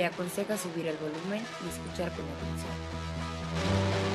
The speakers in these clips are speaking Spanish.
le aconseja subir el volumen y escuchar con atención.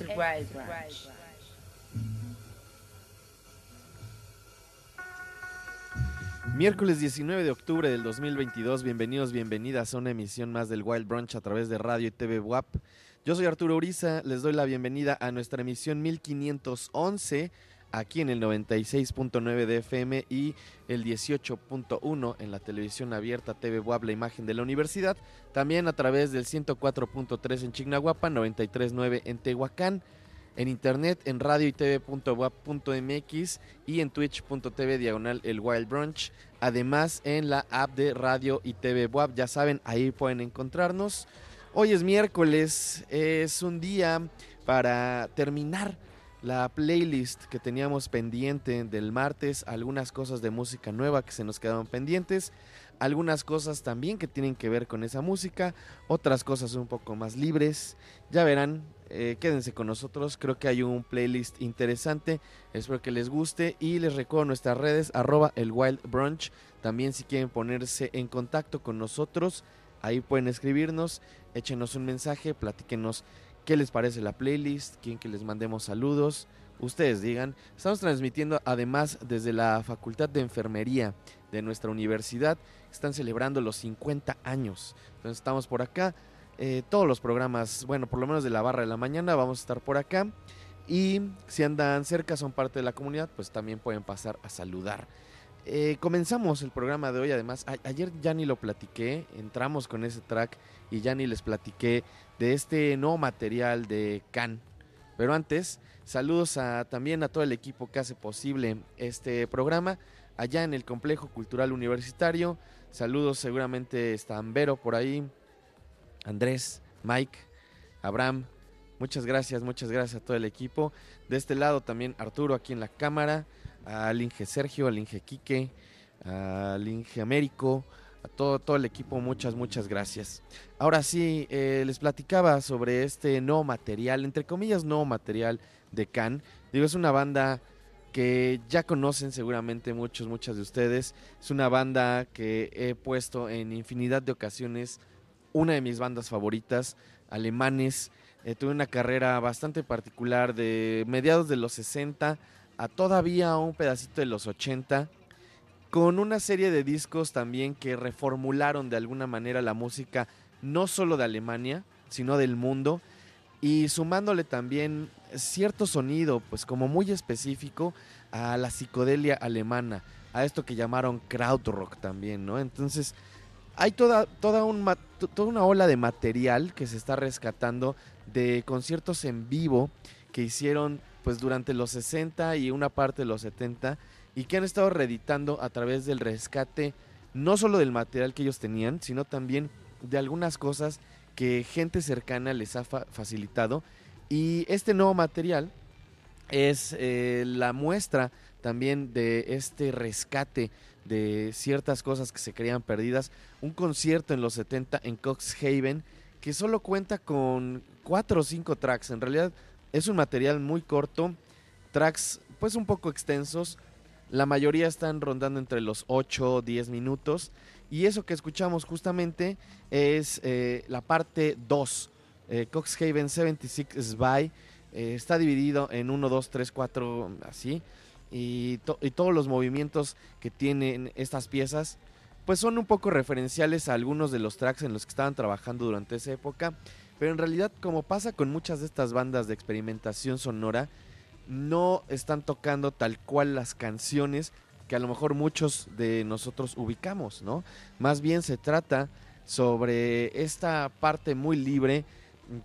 El Wild Branch. Miércoles 19 de octubre del 2022, bienvenidos, bienvenidas a una emisión más del Wild Brunch a través de radio y TV WAP. Yo soy Arturo Uriza, les doy la bienvenida a nuestra emisión 1511 aquí en el 96.9 de FM y el 18.1 en la televisión abierta TV WAP, la imagen de la universidad. También a través del 104.3 en Chignahuapa, 93.9 en Tehuacán en internet en radio y tv.wap.mx y en twitch.tv diagonal el Wild Brunch. Además en la app de radio y TV ya saben, ahí pueden encontrarnos. Hoy es miércoles, es un día para terminar la playlist que teníamos pendiente del martes, algunas cosas de música nueva que se nos quedaban pendientes, algunas cosas también que tienen que ver con esa música, otras cosas un poco más libres. Ya verán, eh, quédense con nosotros, creo que hay un playlist interesante, espero que les guste y les recuerdo nuestras redes arroba el Wild Brunch, también si quieren ponerse en contacto con nosotros, ahí pueden escribirnos, échenos un mensaje, platíquenos qué les parece la playlist, quieren que les mandemos saludos, ustedes digan. Estamos transmitiendo además desde la Facultad de Enfermería de nuestra universidad, están celebrando los 50 años, entonces estamos por acá eh, todos los programas, bueno, por lo menos de la barra de la mañana, vamos a estar por acá. Y si andan cerca, son parte de la comunidad, pues también pueden pasar a saludar. Eh, comenzamos el programa de hoy, además, ayer ya ni lo platiqué, entramos con ese track y ya ni les platiqué de este nuevo material de Can. Pero antes, saludos a, también a todo el equipo que hace posible este programa allá en el Complejo Cultural Universitario. Saludos, seguramente está Ambero por ahí, Andrés, Mike, Abraham. Muchas gracias, muchas gracias a todo el equipo. De este lado también Arturo aquí en la cámara, al Inge Sergio, al Inge Quique, al Inge Américo, a todo, todo el equipo, muchas, muchas gracias. Ahora sí, eh, les platicaba sobre este nuevo material, entre comillas, nuevo material de Can. Digo, es una banda que ya conocen seguramente muchos, muchas de ustedes. Es una banda que he puesto en infinidad de ocasiones una de mis bandas favoritas, alemanes. Eh, tuve una carrera bastante particular de mediados de los 60 a todavía un pedacito de los 80, con una serie de discos también que reformularon de alguna manera la música, no solo de Alemania, sino del mundo, y sumándole también cierto sonido, pues como muy específico a la psicodelia alemana, a esto que llamaron krautrock también, ¿no? Entonces, hay toda, toda, un, toda una ola de material que se está rescatando de conciertos en vivo que hicieron pues durante los 60 y una parte de los 70 y que han estado reeditando a través del rescate no solo del material que ellos tenían, sino también de algunas cosas que gente cercana les ha facilitado. Y este nuevo material es eh, la muestra también de este rescate de ciertas cosas que se creían perdidas. Un concierto en los 70 en Coxhaven que solo cuenta con cuatro o cinco tracks. En realidad es un material muy corto, tracks pues un poco extensos. La mayoría están rondando entre los 8 o 10 minutos. Y eso que escuchamos justamente es eh, la parte 2. Eh, Coxhaven 76 Spy. Eh, está dividido en 1, 2, 3, 4, así y, todos los movimientos que tienen estas piezas, pues son un poco referenciales a algunos de los tracks en los que estaban trabajando durante esa época. Pero en realidad, como pasa con muchas de estas bandas de experimentación sonora, no están tocando tal cual las canciones que a lo mejor muchos de nosotros ubicamos, ¿no? Más bien se trata sobre esta parte muy libre,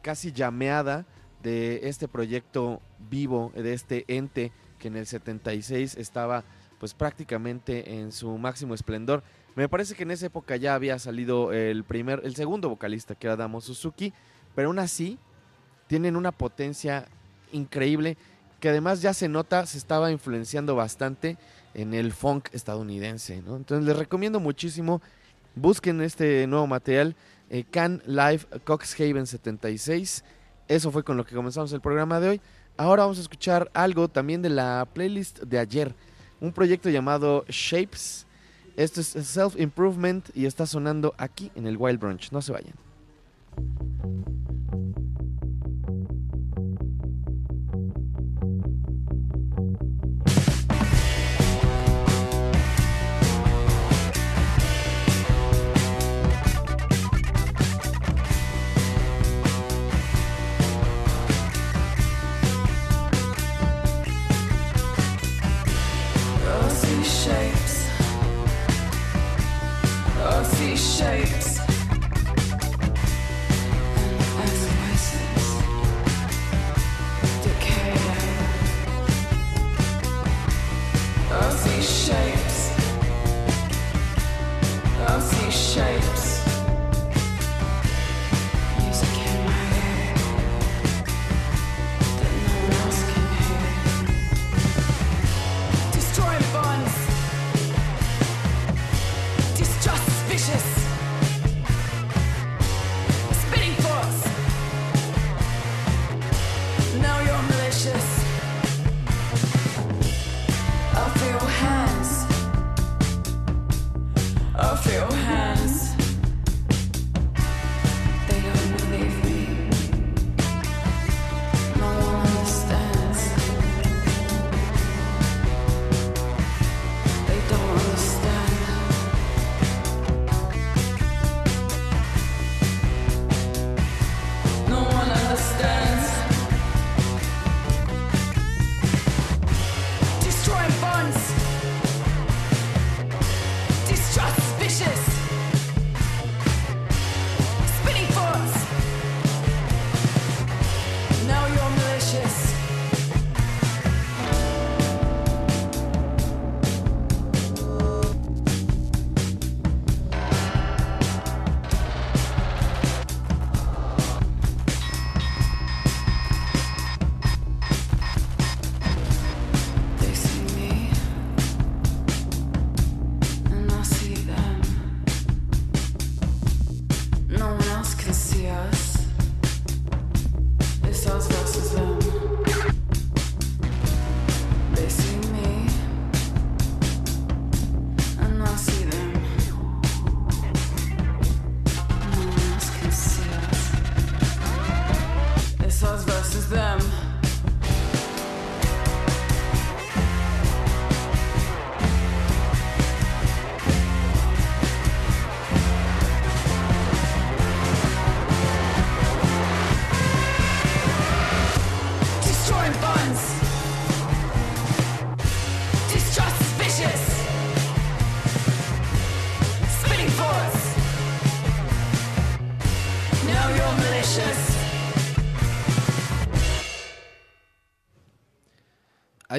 casi llameada de este proyecto vivo, de este ente que en el 76 estaba pues prácticamente en su máximo esplendor. Me parece que en esa época ya había salido el primer, el segundo vocalista que era Damo Suzuki, pero aún así tienen una potencia increíble que además ya se nota, se estaba influenciando bastante en el funk estadounidense, Entonces les recomiendo muchísimo, busquen este nuevo material, eh, Can Live Coxhaven 76. Eso fue con lo que comenzamos el programa de hoy. Ahora vamos a escuchar algo también de la playlist de ayer. Un proyecto llamado Shapes. Esto es Self Improvement y está sonando aquí en el Wild Brunch. No se vayan. shapes. Earthy shapes. Decay. Earthy shapes.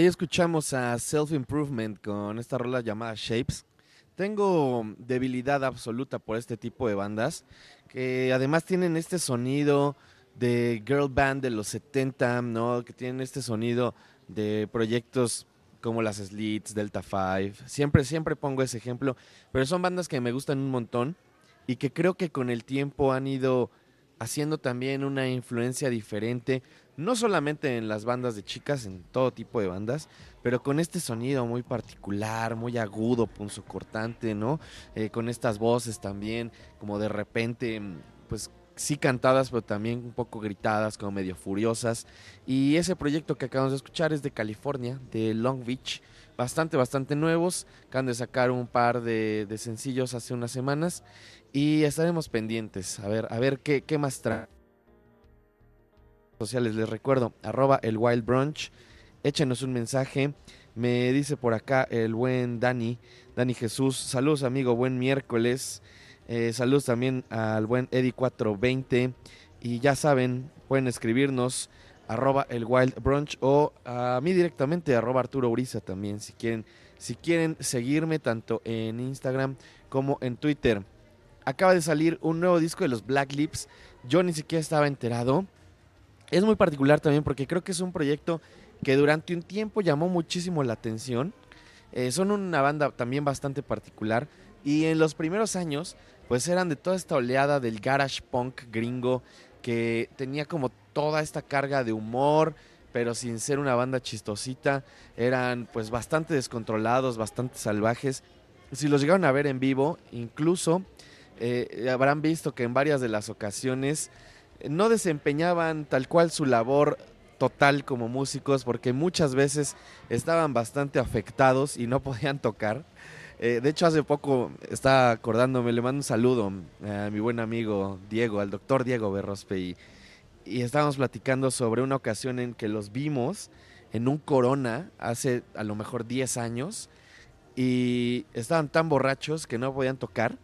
Escuchamos a Self Improvement con esta rola llamada Shapes. Tengo debilidad absoluta por este tipo de bandas que además tienen este sonido de girl band de los 70, ¿no? Que tienen este sonido de proyectos como las Slits, Delta 5. Siempre siempre pongo ese ejemplo, pero son bandas que me gustan un montón y que creo que con el tiempo han ido haciendo también una influencia diferente no solamente en las bandas de chicas, en todo tipo de bandas, pero con este sonido muy particular, muy agudo, punzocortante, ¿no? Eh, con estas voces también, como de repente, pues sí cantadas, pero también un poco gritadas, como medio furiosas. Y ese proyecto que acabamos de escuchar es de California, de Long Beach, bastante, bastante nuevos. Acaban de sacar un par de, sencillos hace unas semanas y estaremos pendientes a ver, a ver qué, qué más trae sociales. Les recuerdo, arroba el Wild Brunch. Échenos un mensaje. Me dice por acá el buen Dani, Dani Jesús. Saludos, amigo, buen miércoles. Eh, saludos también al buen Eddie420. Y ya saben, pueden escribirnos arroba el Wild Brunch o a mí directamente, arroba Arturo Uriza también, si quieren, si quieren seguirme tanto en Instagram como en Twitter. Acaba de salir un nuevo disco de los Black Lips. Yo ni siquiera estaba enterado es muy particular también porque creo que es un proyecto que durante un tiempo llamó muchísimo la atención. Eh, son una banda también bastante particular y en los primeros años pues eran de toda esta oleada del garage punk gringo que tenía como toda esta carga de humor, pero sin ser una banda chistosita. Eran pues bastante descontrolados, bastante salvajes. Si los llegaron a ver en vivo, incluso eh, habrán visto que en varias de las ocasiones no desempeñaban tal cual su labor total como músicos porque muchas veces estaban bastante afectados y no podían tocar. Eh, de hecho, hace poco estaba acordándome, le mando un saludo a mi buen amigo Diego, al doctor Diego Berrospe, y, y estábamos platicando sobre una ocasión en que los vimos en un corona hace a lo mejor 10 años y estaban tan borrachos que no podían tocar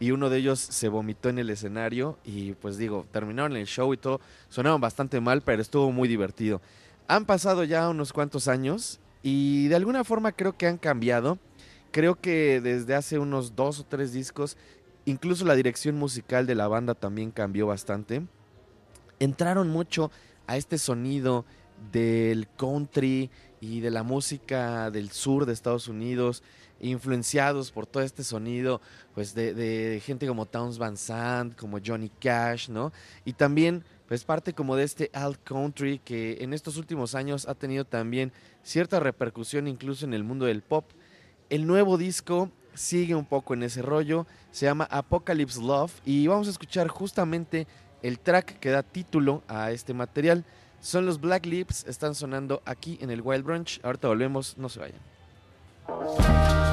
y uno de ellos se vomitó en el escenario y pues digo, terminaron el show y todo, sonaron bastante mal, pero estuvo muy divertido. Han pasado ya unos cuantos años y de alguna forma creo que han cambiado. Creo que desde hace unos dos o tres discos, incluso la dirección musical de la banda también cambió bastante. Entraron mucho a este sonido del country y de la música del sur de Estados Unidos, influenciados por todo este sonido, pues de, gente como Towns Van Sant, como Johnny Cash, ¿no? Y también, pues parte como de este alt country que en estos últimos años ha tenido también cierta repercusión incluso en el mundo del pop. El nuevo disco sigue un poco en ese rollo, se llama Apocalypse Love y vamos a escuchar justamente el track que da título a este material. Son los Black Lips, están sonando aquí en el Wild Brunch. Ahorita volvemos, no se vayan.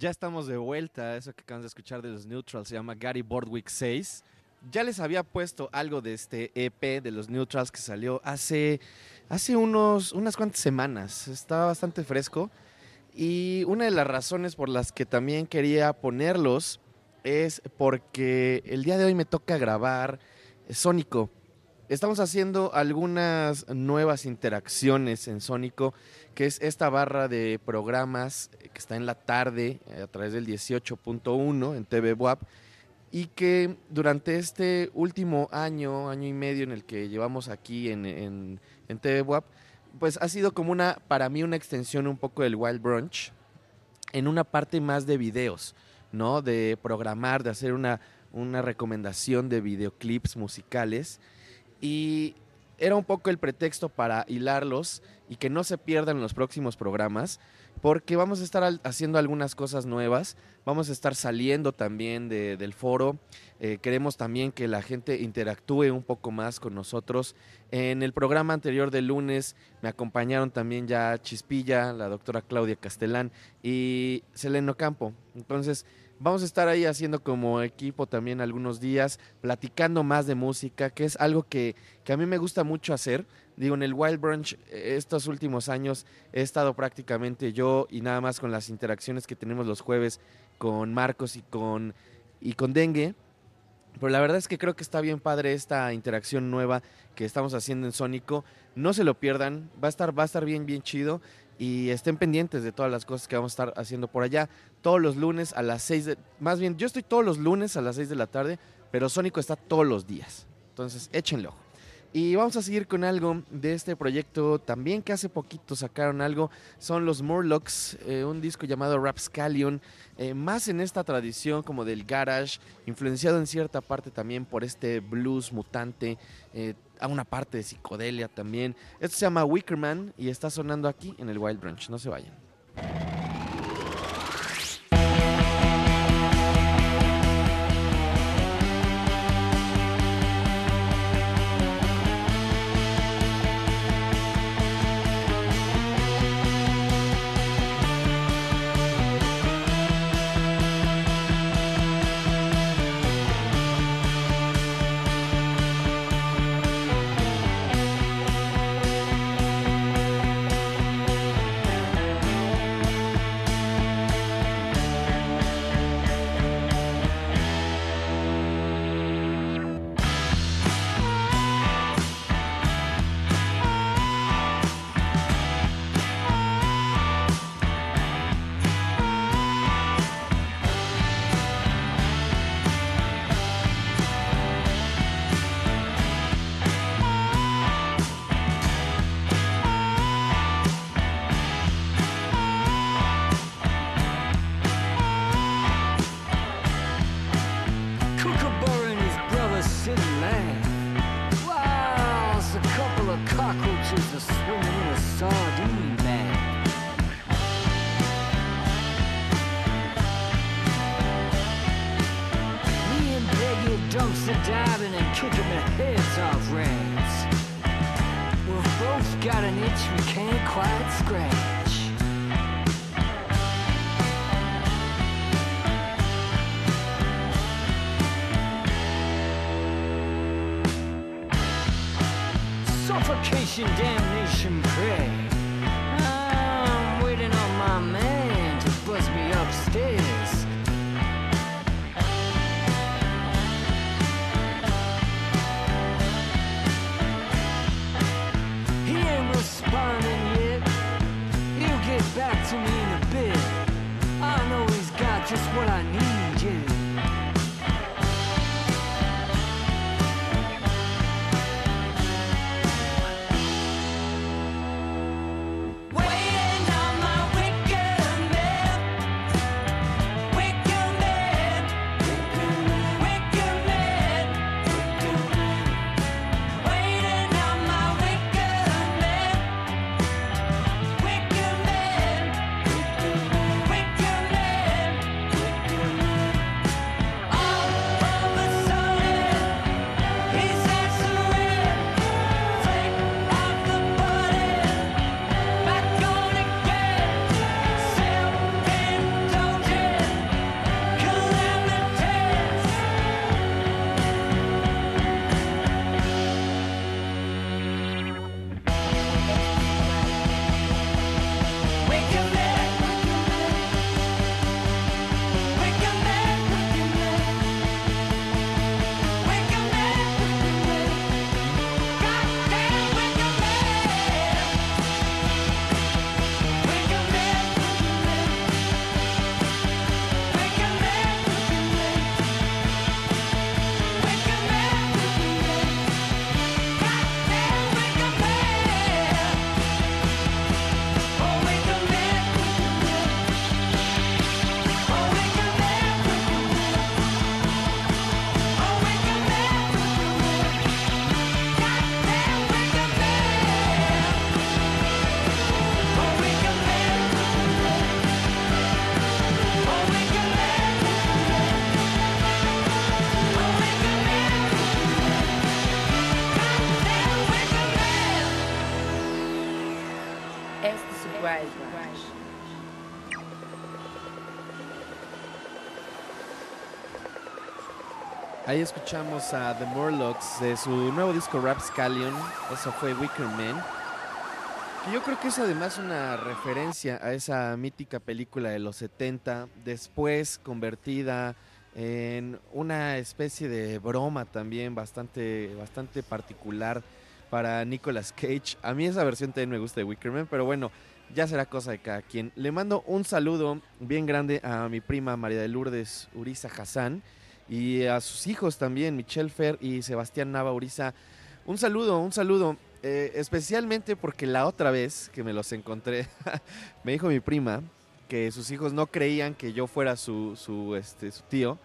Ya estamos de vuelta. Eso que acaban de escuchar de los Neutrals se llama Gary Bordwick 6. Ya les había puesto algo de este EP de los Neutrals que salió hace, hace unos, unas cuantas semanas. Está bastante fresco. Y una de las razones por las que también quería ponerlos es porque el día de hoy me toca grabar Sónico. Estamos haciendo algunas nuevas interacciones en Sónico, que es esta barra de programas que está en la tarde eh, a través del 18.1 en TV WAP y que durante este último año, año y medio en el que llevamos aquí en, en, en TV WAP, pues ha sido como una, para mí, una extensión un poco del Wild Brunch en una parte más de videos, ¿no? De programar, de hacer una, una recomendación de videoclips musicales y era un poco el pretexto para hilarlos y que no se pierdan los próximos programas, porque vamos a estar haciendo algunas cosas nuevas, vamos a estar saliendo también de- del foro, eh, queremos también que la gente interactúe un poco más con nosotros. En el programa anterior del lunes me acompañaron también ya Chispilla, la doctora Claudia Castellán y Seleno Campo. Entonces, Vamos a estar ahí haciendo como equipo también algunos días, platicando más de música, que es algo que, que a mí me gusta mucho hacer. Digo, en el Wild Brunch eh, estos últimos años he estado prácticamente yo y nada más con las interacciones que tenemos los jueves con Marcos y con, y con Dengue. Pero la verdad es que creo que está bien padre esta interacción nueva que estamos haciendo en Sónico. No se lo pierdan, va a estar, va a estar bien, bien chido. Y estén pendientes de todas las cosas que vamos a estar haciendo por allá. Todos los lunes a las 6 de... Más bien, yo estoy todos los lunes a las 6 de la tarde, pero Sónico está todos los días. Entonces, échenlo. Y vamos a seguir con algo de este proyecto también que hace poquito sacaron algo. Son los Morlocks, eh, un disco llamado Rapscallion, eh, más en esta tradición como del garage, influenciado en cierta parte también por este blues mutante, eh, a una parte de psicodelia también. Esto se llama Wickerman y está sonando aquí en el Wild Branch. No se vayan. Escuchamos a The Morlocks de su nuevo disco Rapscallion. Eso fue Wicker Man. Que yo creo que es además una referencia a esa mítica película de los 70, después convertida en una especie de broma también bastante, bastante particular para Nicolas Cage. A mí esa versión también me gusta de Wicker Man, pero bueno, ya será cosa de cada quien. Le mando un saludo bien grande a mi prima María de Lourdes Uriza Hassan y a sus hijos también, Michelle Fer y Sebastián Nava Uriza. Un saludo, un saludo, eh, especialmente porque la otra vez que me los encontré, me dijo mi prima que sus hijos no creían que yo fuera su, su, este, su tío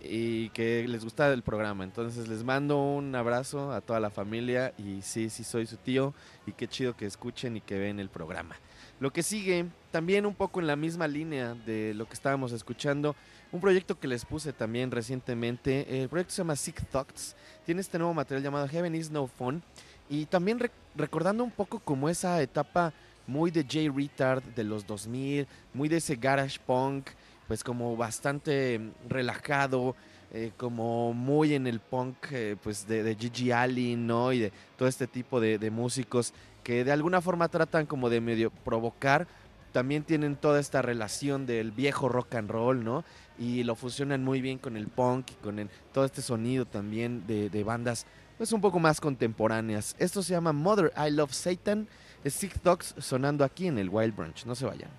y que les gustaba el programa. Entonces les mando un abrazo a toda la familia y sí, sí soy su tío y qué chido que escuchen y que ven el programa. Lo que sigue, también un poco en la misma línea de lo que estábamos escuchando, un proyecto que les puse también recientemente, el proyecto se llama Sick Thoughts, tiene este nuevo material llamado Heaven is No Fun y también re- recordando un poco como esa etapa muy de J Retard de los 2000, muy de ese garage punk, pues como bastante relajado, eh, como muy en el punk eh, pues de, Gigi Allen, ¿no? Y de todo este tipo de músicos que de alguna forma tratan como de medio provocar, también tienen toda esta relación del viejo rock and roll, ¿no? Y lo fusionan muy bien con el punk con el- todo este sonido también de, de bandas pues un poco más contemporáneas. Esto se llama Mother I Love Satan, Sick Dogs sonando aquí en el Wild Brunch, no se vayan.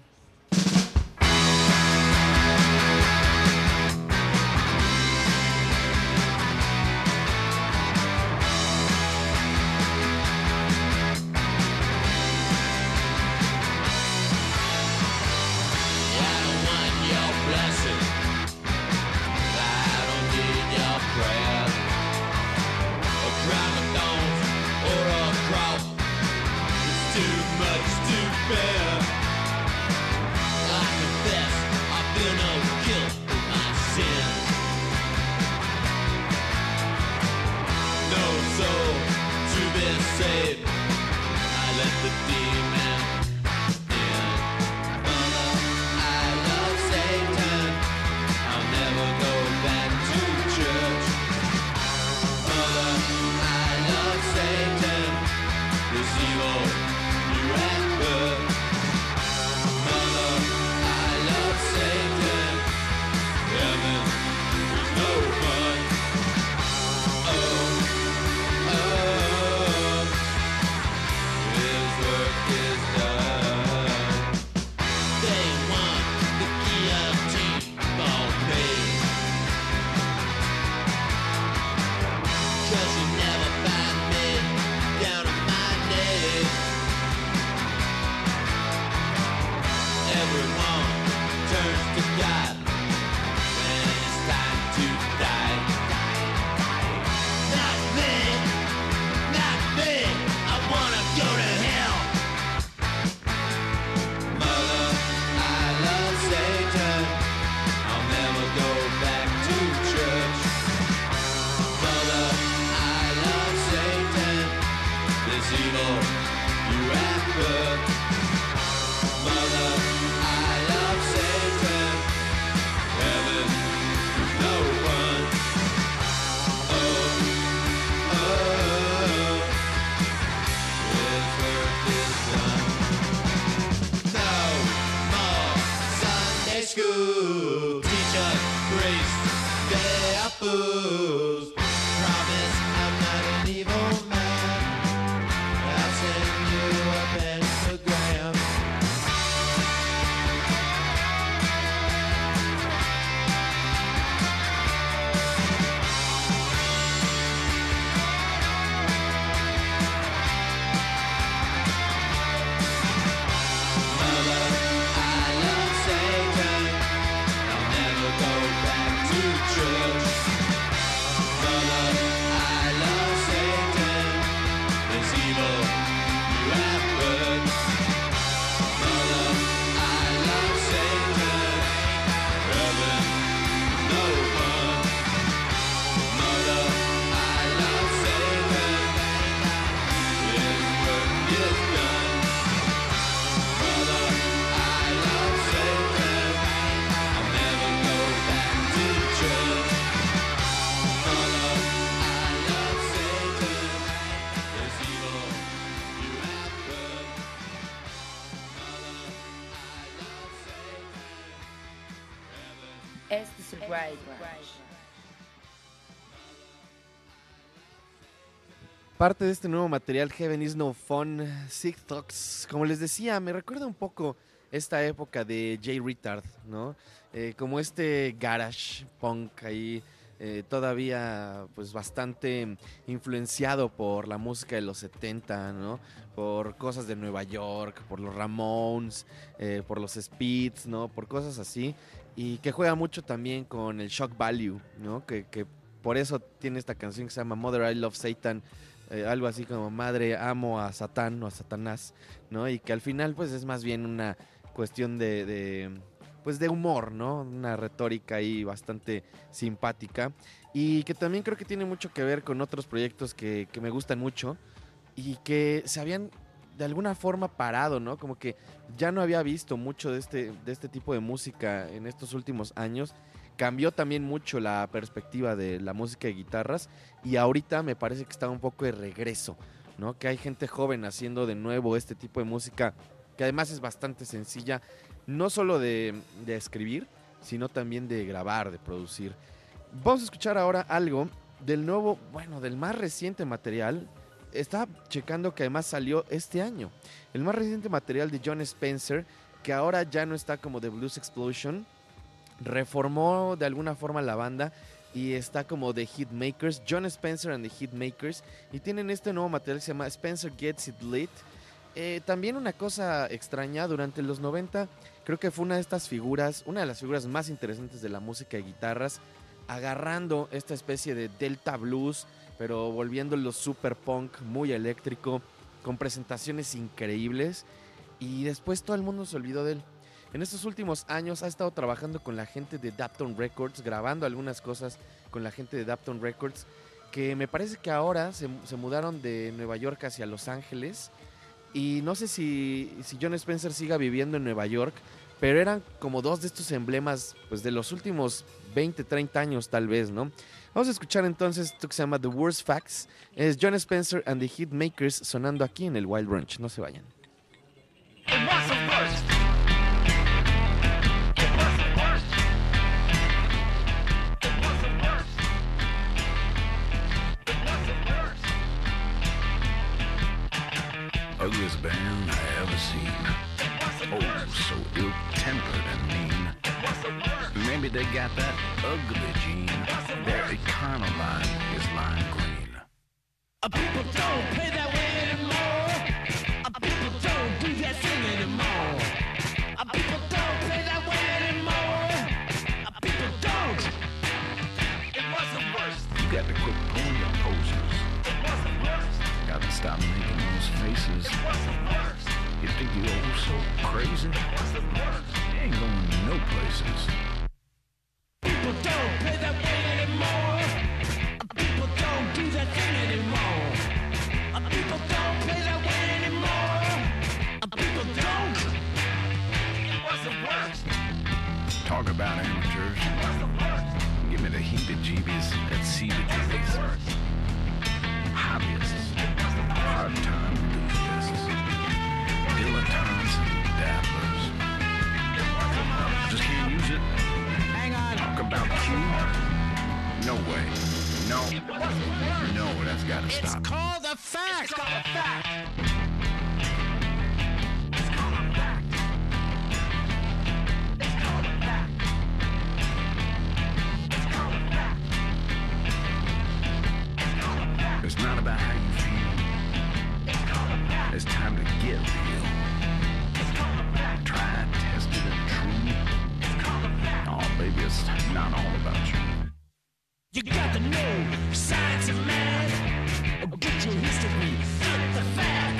Parte de este nuevo material, Heaven is No Fun, Sick Talks, como les decía, me recuerda un poco esta época de Jay Retard, ¿no? Eh, como este garage punk ahí, eh, todavía pues bastante influenciado por la música de los 70, ¿no? Por cosas de Nueva York, por los Ramones, eh, por los Speeds, ¿no? Por cosas así. Y que juega mucho también con el shock value, ¿no? Que, que por eso tiene esta canción que se llama Mother I Love Satan, eh, algo así como Madre amo a Satán o a Satanás, ¿no? Y que al final pues es más bien una cuestión de, pues de humor, ¿no? Una retórica ahí bastante simpática y que también creo que tiene mucho que ver con otros proyectos que, que me gustan mucho y que se habían de alguna forma parado, ¿no? Como que ya no había visto mucho de este, de este tipo de música en estos últimos años. Cambió también mucho la perspectiva de la música de guitarras y ahorita me parece que está un poco de regreso, ¿no? Que hay gente joven haciendo de nuevo este tipo de música que además es bastante sencilla, no solo de, de escribir, sino también de grabar, de producir. Vamos a escuchar ahora algo del nuevo, bueno, del más reciente material. Estaba checando que además salió este año. El más reciente material de John Spencer, que ahora ya no está como The Blues Explosion, reformó de alguna forma la banda y está como The Hitmakers, John Spencer and the Hitmakers, y tienen este nuevo material que se llama Spencer Gets It Lit. Eh, también una cosa extraña, durante los 90 creo que fue una de estas figuras, una de las figuras más interesantes de la música de guitarras, agarrando esta especie de Delta Blues, pero volviéndolo super punk, muy eléctrico, con presentaciones increíbles, y después todo el mundo se olvidó de él. En estos últimos años ha estado trabajando con la gente de Dapton Records, grabando algunas cosas con la gente de Dapton Records, que me parece que ahora se, se mudaron de Nueva York hacia Los Ángeles Y no sé si, John Spencer siga viviendo en Nueva York, pero eran como dos de estos emblemas pues, de los últimos 20, 30 años tal vez, ¿no? Vamos a escuchar entonces esto que se llama The Worst Facts. Es John Spencer and the Hitmakers sonando aquí en el Wild Brunch. No se vayan. Ugliest band I ever seen. It was the Oh, so ill-tempered and mean. It was the worst. Maybe they got that ugly gene. Their econoline is lime green. Uh, people don't play that way anymore. Uh, people don't do that thing anymore. Uh, people don't play that way anymore. Uh, people don't. It was the worst. You got to quit pulling your posters. It was the worst. Got to stop making faces. It was the worst. You think you're so crazy? It was the worst. You ain't going no places. People don't play that anymore. People don't do that thing anymore. People don't play that way anymore. People don't. It was the worst. Talk about amateurs. The worst. Give me the heebie-jeebies that see the jeebies. Hobbyists. Enthusiasts. Dilettantes and dabblers. Just can't use it. Hang on. Talk about Q? No way. No. No, that's gotta It's stop. called a fact. It's called a fact. It's called a fact. It's called a fact. It's called a fact. It's called a fact. It's not about how you It's time to get real. Tried, tested, and true. Oh, baby, it's not all about you. You got to know science and math. Get your history, get the facts.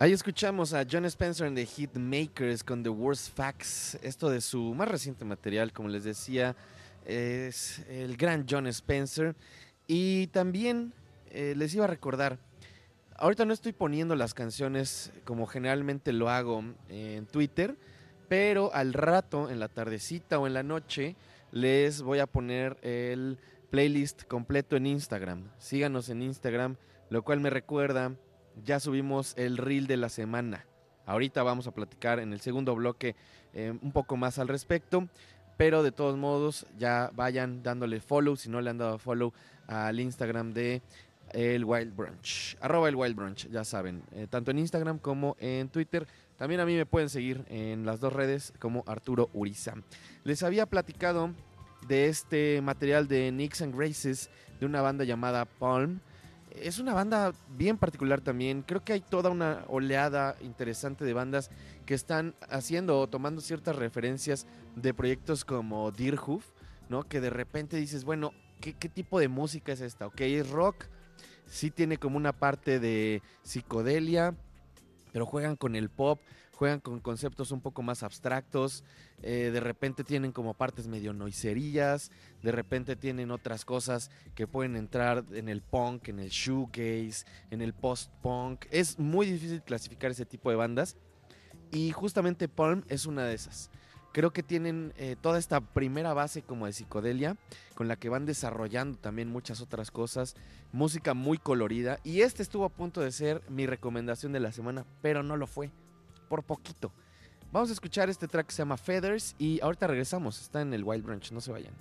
Ahí escuchamos a John Spencer and the Hitmakers con The Worst Facts. Esto de su más reciente material, como les decía, es el gran John Spencer. Y también eh, les iba a recordar, ahorita no estoy poniendo las canciones como generalmente lo hago en Twitter, pero al rato, en la tardecita o en la noche, les voy a poner el playlist completo en Instagram. Síganos en Instagram, lo cual me recuerda ya subimos el reel de la semana. Ahorita vamos a platicar en el segundo bloque eh, un poco más al respecto. Pero de todos modos, ya vayan dándole follow, si no le han dado follow al Instagram de el Wild Brunch. Arroba el Wild Brunch, ya saben. eh, tanto en Instagram como en Twitter. También a mí me pueden seguir en las dos redes como Arturo Uriza. Les había platicado de este material de Nicks and Graces de una banda llamada Palm. Es una banda bien particular también. Creo que hay toda una oleada interesante de bandas que están haciendo o tomando ciertas referencias de proyectos como Deerhoof, ¿no? Que de repente dices, bueno, ¿qué, qué tipo de música es esta? Ok, es rock, sí tiene como una parte de psicodelia, pero juegan con el pop, juegan con conceptos un poco más abstractos, eh, de repente tienen como partes medio noicerillas, de repente tienen otras cosas que pueden entrar en el punk, en el shoegaze, en el post-punk. Es muy difícil clasificar ese tipo de bandas y justamente Palm es una de esas creo que tienen eh, toda esta primera base como de psicodelia, con la que van desarrollando también muchas otras cosas, música muy colorida. Y este estuvo a punto de ser mi recomendación de la semana, pero no lo fue, por poquito. Vamos a escuchar este track que se llama Feathers y ahorita regresamos, está en el Wild Branch, no se vayan.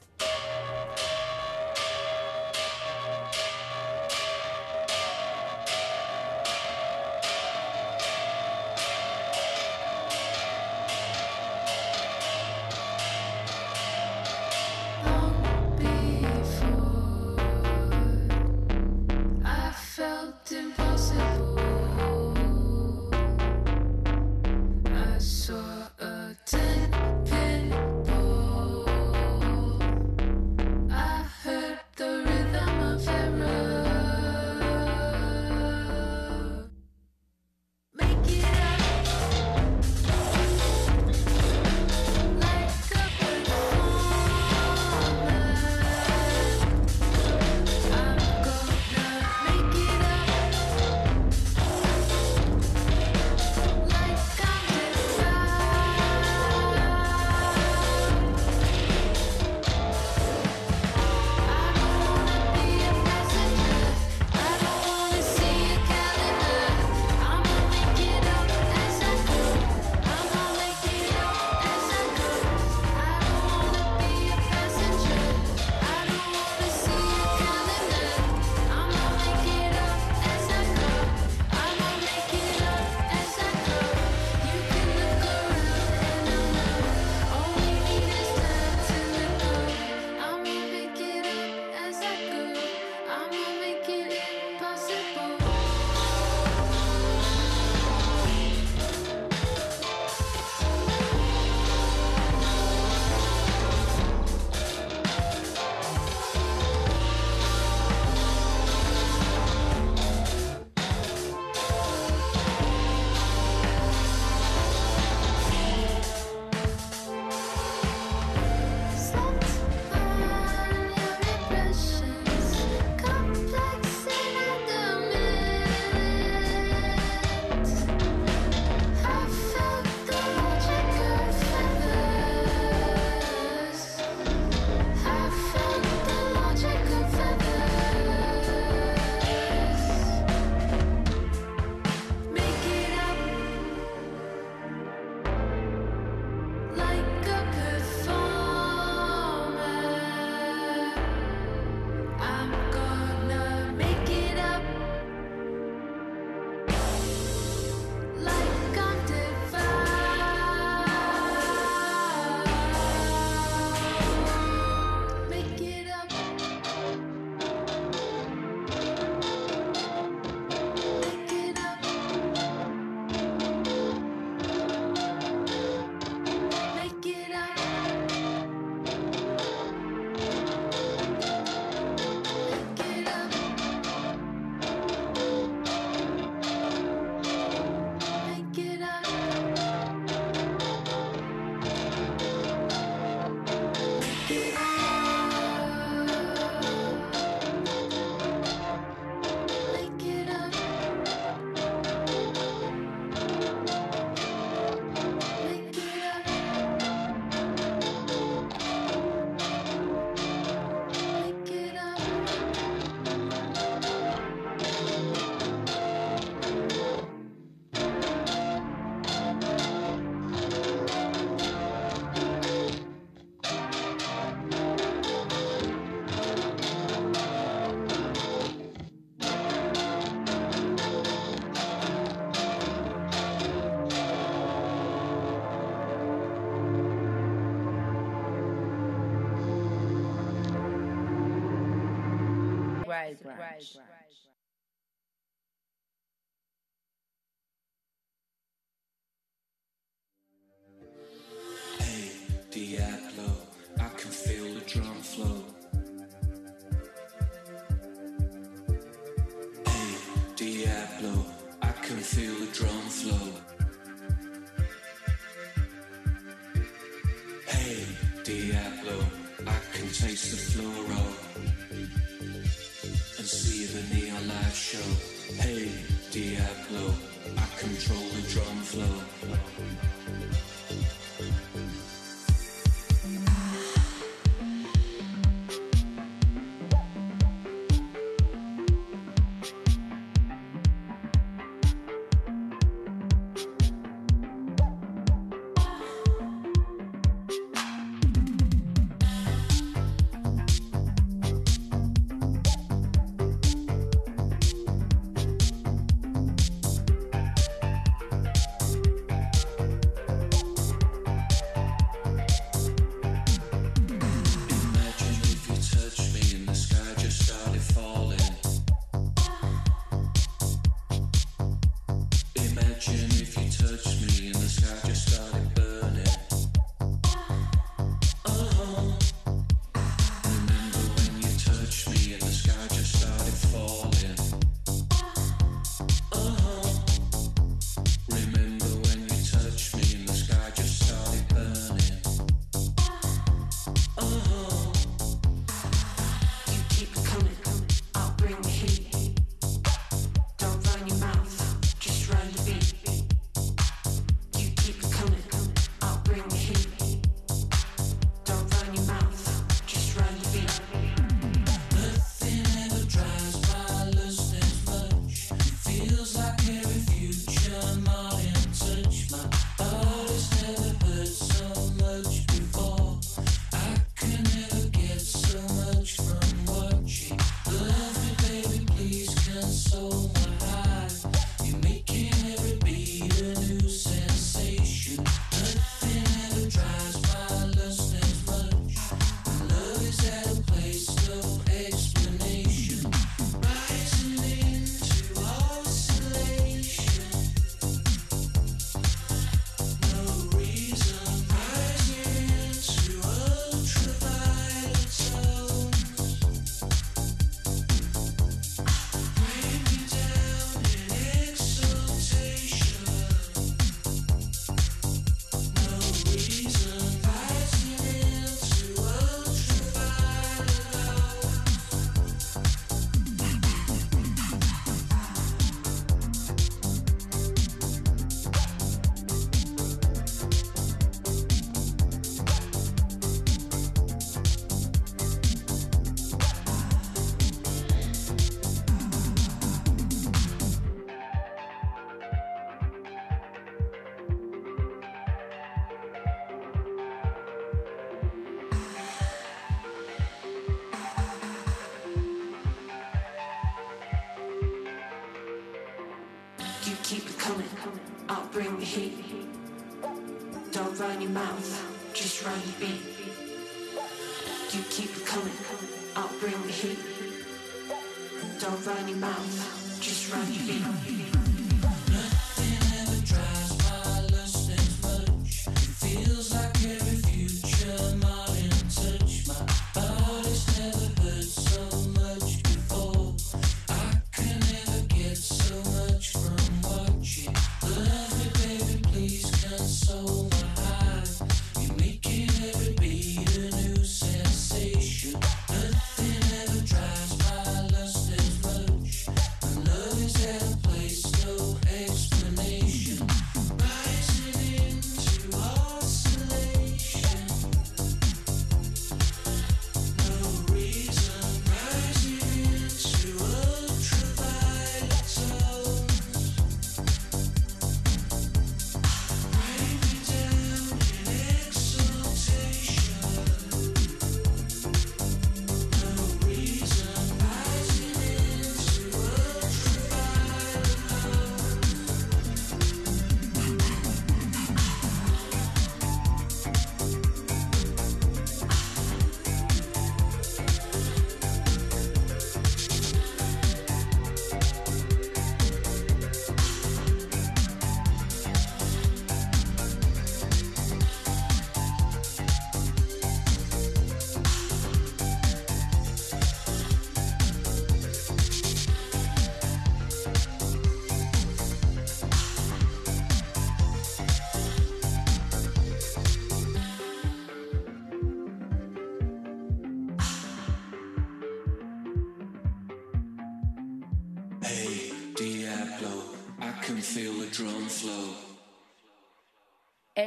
much. Heat. Don't run your mouth, just run your beat. You keep it coming, I'll bring the heat. Don't run your mouth, just run your beat.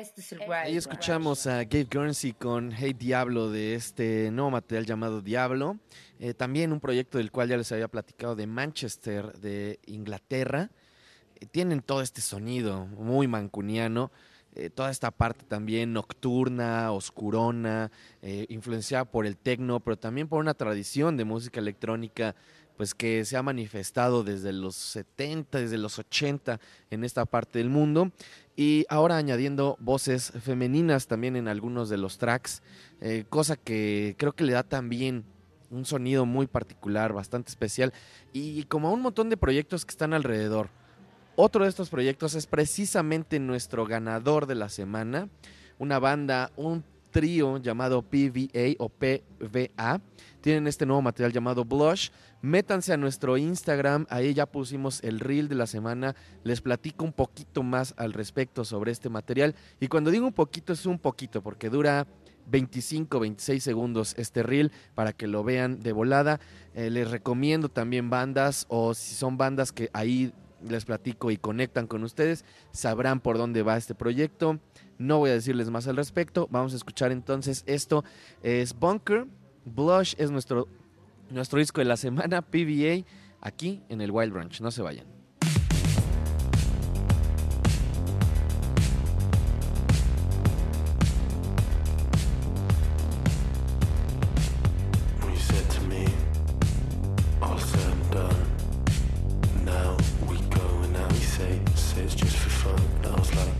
Este es el Wild Ahí escuchamos a Gabe Guernsey con Hey Diablo de este nuevo material llamado Diablo. Eh, también un proyecto del cual ya les había platicado de Manchester, de Inglaterra. Eh, tienen todo este sonido muy mancuniano. eh, toda esta parte también nocturna, oscurona, eh, influenciada por el techno, pero también por una tradición de música electrónica pues que se ha manifestado desde los 70, desde los 80 en esta parte del mundo y ahora añadiendo voces femeninas también en algunos de los tracks, eh, cosa que creo que le da también un sonido muy particular, bastante especial y como a un montón de proyectos que están alrededor. Otro de estos proyectos es precisamente nuestro ganador de la semana, una banda, un trío llamado PVA o PVA. Tienen este nuevo material llamado Blush. Métanse a nuestro Instagram, ahí ya pusimos el reel de la semana. Les platico un poquito más al respecto sobre este material. Y cuando digo un poquito, es un poquito, porque dura 25, 26 segundos este reel para que lo vean de volada. Eh, les recomiendo también bandas o si son bandas que ahí les platico y conectan con ustedes, sabrán por dónde va este proyecto. No voy a decirles más al respecto. Vamos a escuchar entonces esto. Es Bunker. Blush es nuestro, nuestro disco de la semana, PVA, aquí en el Wild Branch. No se vayan. Now we go and now we say, say it's just for fun. I was like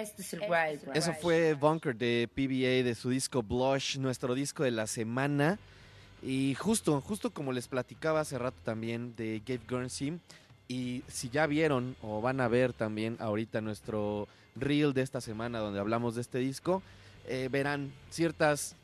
Este es el Wild Branch. Eso fue Bunker de PBA de su disco Blush, nuestro disco de la semana. Y justo, justo como les platicaba hace rato también de Gabe Guernsey. Y si ya vieron o van a ver también ahorita nuestro reel de esta semana donde hablamos de este disco, eh, verán ciertas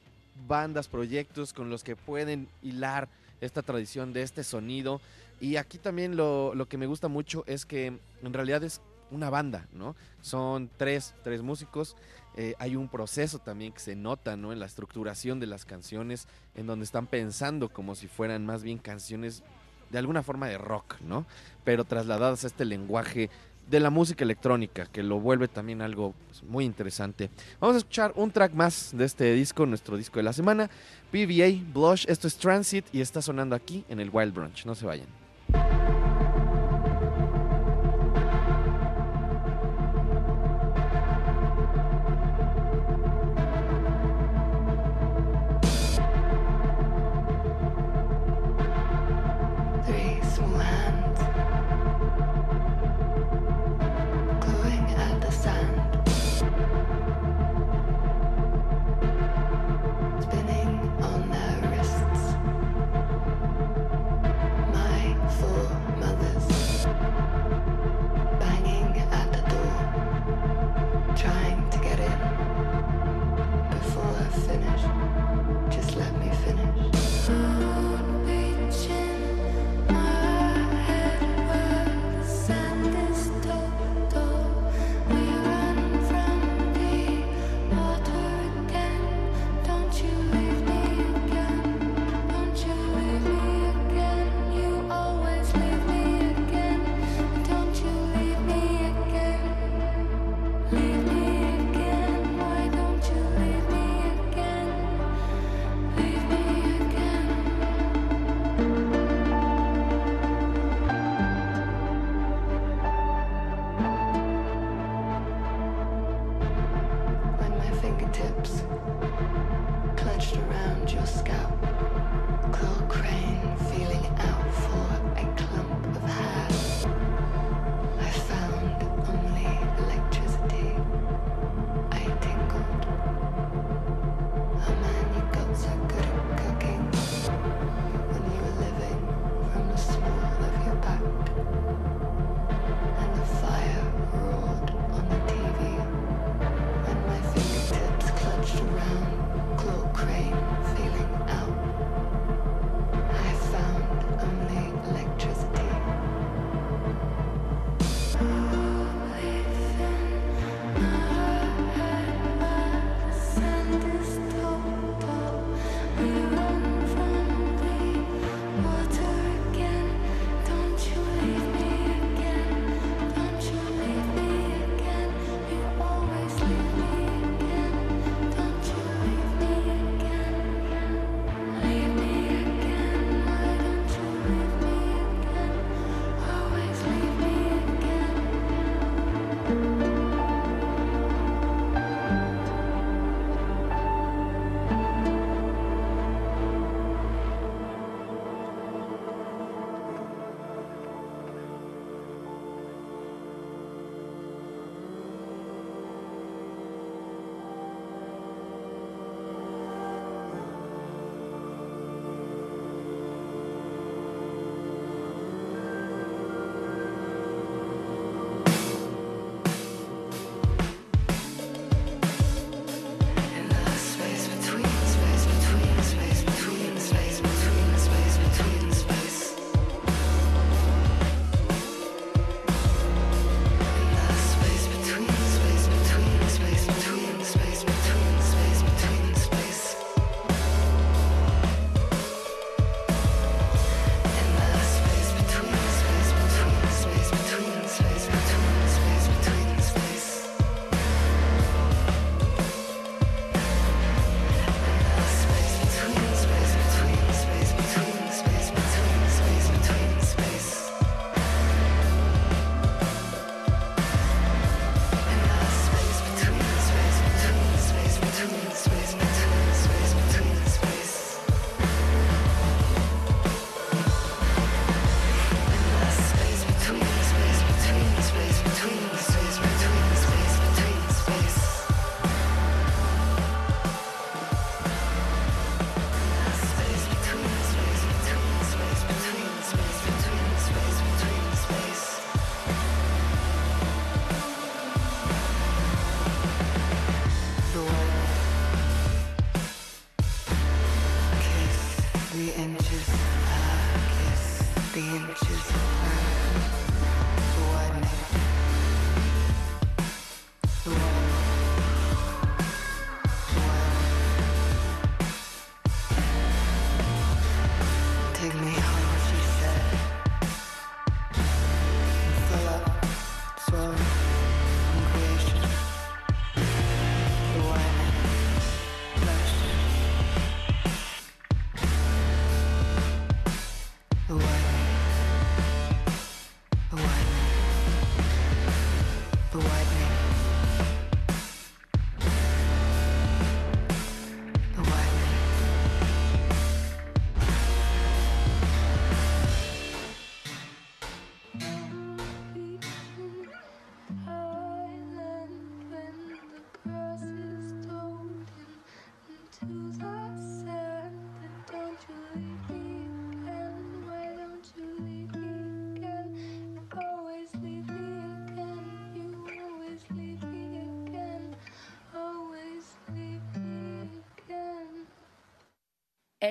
bandas, proyectos con los que pueden hilar esta tradición de este sonido. Y aquí también lo, lo que me gusta mucho es que en realidad es una banda, ¿no? Son tres, tres músicos. eh, hay un proceso también que se nota, ¿no? En la estructuración de las canciones, en donde están pensando como si fueran más bien canciones de alguna forma de rock, ¿no? Pero trasladadas a este lenguaje de la música electrónica, que lo vuelve también algo pues, muy interesante. Vamos a escuchar un track más de este disco, nuestro disco de la semana, PVA Blush. Esto es Transit y está sonando aquí en el Wild Brunch. No se vayan.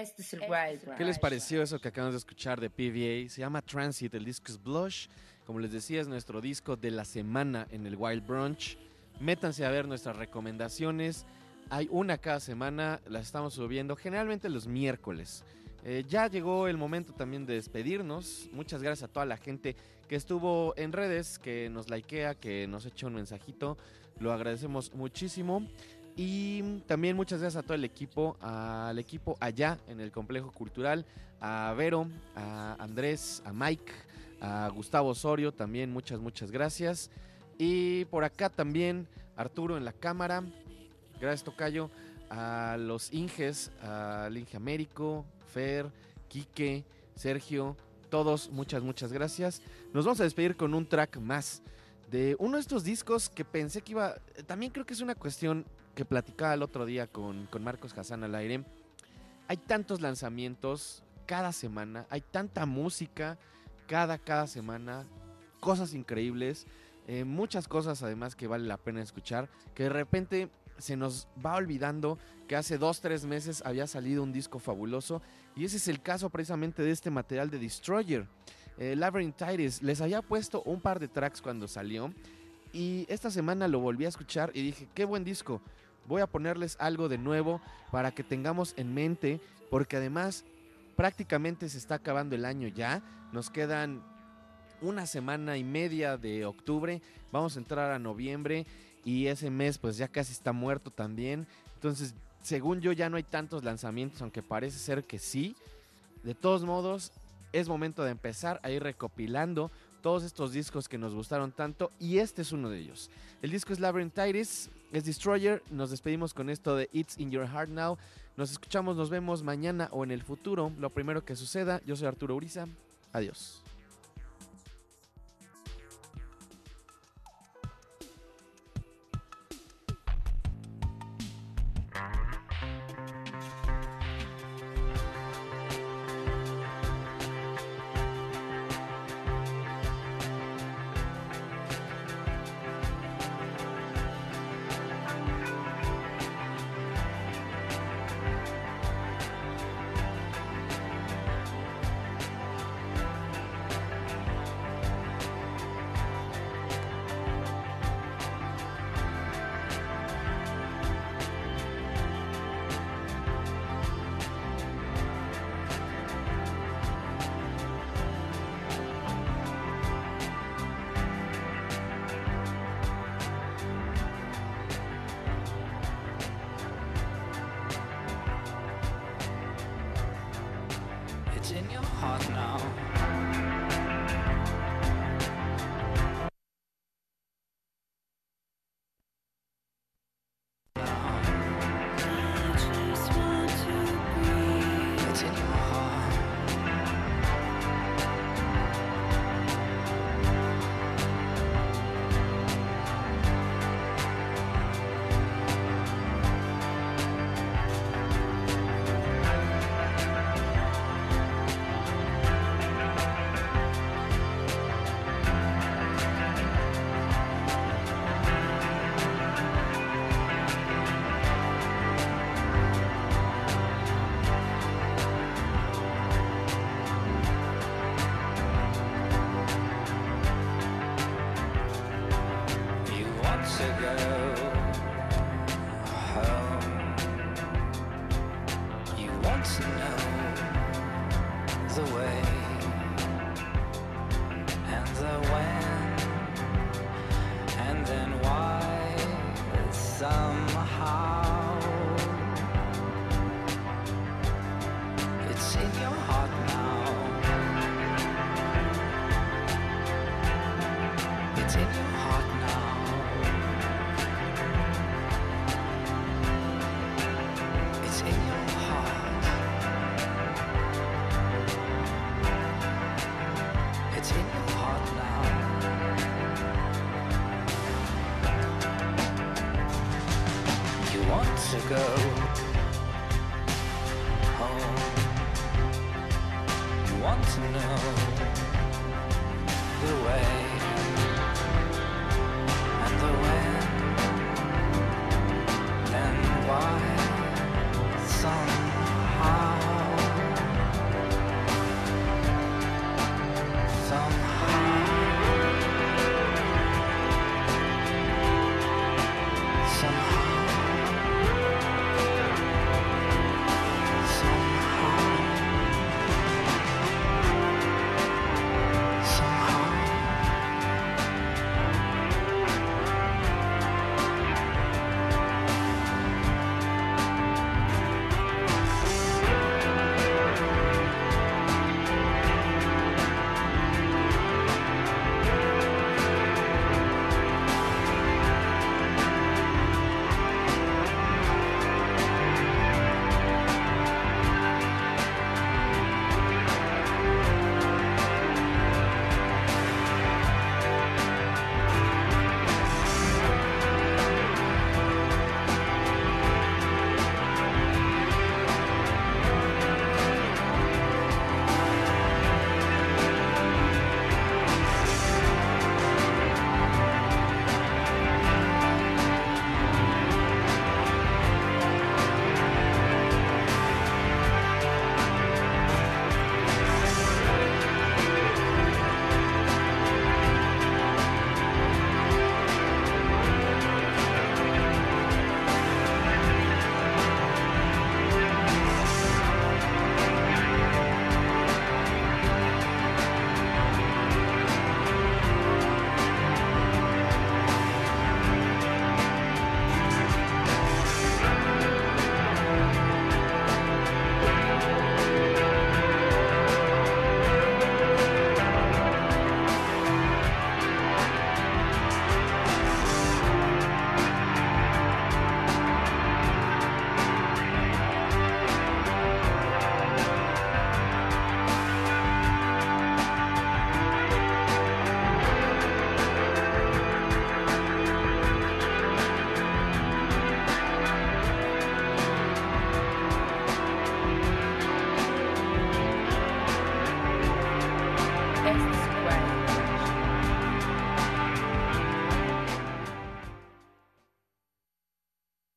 Este es el Wild Brunch. ¿Qué les pareció eso que acabamos de escuchar de PVA? Se llama Transit, el disco es Blush. Como les decía, es nuestro disco de la semana en el Wild Brunch. Métanse a ver nuestras recomendaciones. Hay una cada semana, las estamos subiendo generalmente los miércoles. Eh, ya llegó el momento también de despedirnos. Muchas gracias a toda la gente que estuvo en redes, que nos likea, que nos echa un mensajito. Lo agradecemos muchísimo. Y también muchas gracias a todo el equipo, al equipo allá en el complejo cultural, a Vero, a Andrés, a Mike, a Gustavo Osorio, también muchas, muchas gracias. Y por acá también Arturo en la cámara, gracias Tocayo, a los Inges, al Inge Américo, Fer, Quique, Sergio, todos, muchas, muchas gracias. Nos vamos a despedir con un track más de uno de estos discos que pensé que iba, también creo que es una cuestión que platicaba el otro día con, con Marcos Hassan al aire. Hay tantos lanzamientos cada semana, hay tanta música cada, cada semana, cosas increíbles, eh, muchas cosas además que vale la pena escuchar, que de repente se nos va olvidando que hace dos, tres meses había salido un disco fabuloso y ese es el caso precisamente de este material de Destroyer. Eh, Labyrinthitis, les había puesto un par de tracks cuando salió y esta semana lo volví a escuchar y dije, qué buen disco, voy a ponerles algo de nuevo para que tengamos en mente, porque además prácticamente se está acabando el año ya, nos quedan una semana y media de octubre, vamos a entrar a noviembre y ese mes pues ya casi está muerto también, entonces según yo ya no hay tantos lanzamientos, aunque parece ser que sí, de todos modos es momento de empezar a ir recopilando todos estos discos que nos gustaron tanto y este es uno de ellos. El disco es Labyrinthitis, es Destroyer, nos despedimos con esto de It's in Your Heart Now. Nos escuchamos, nos vemos mañana o en el futuro, lo primero que suceda. Yo soy Arturo Uriza, adiós.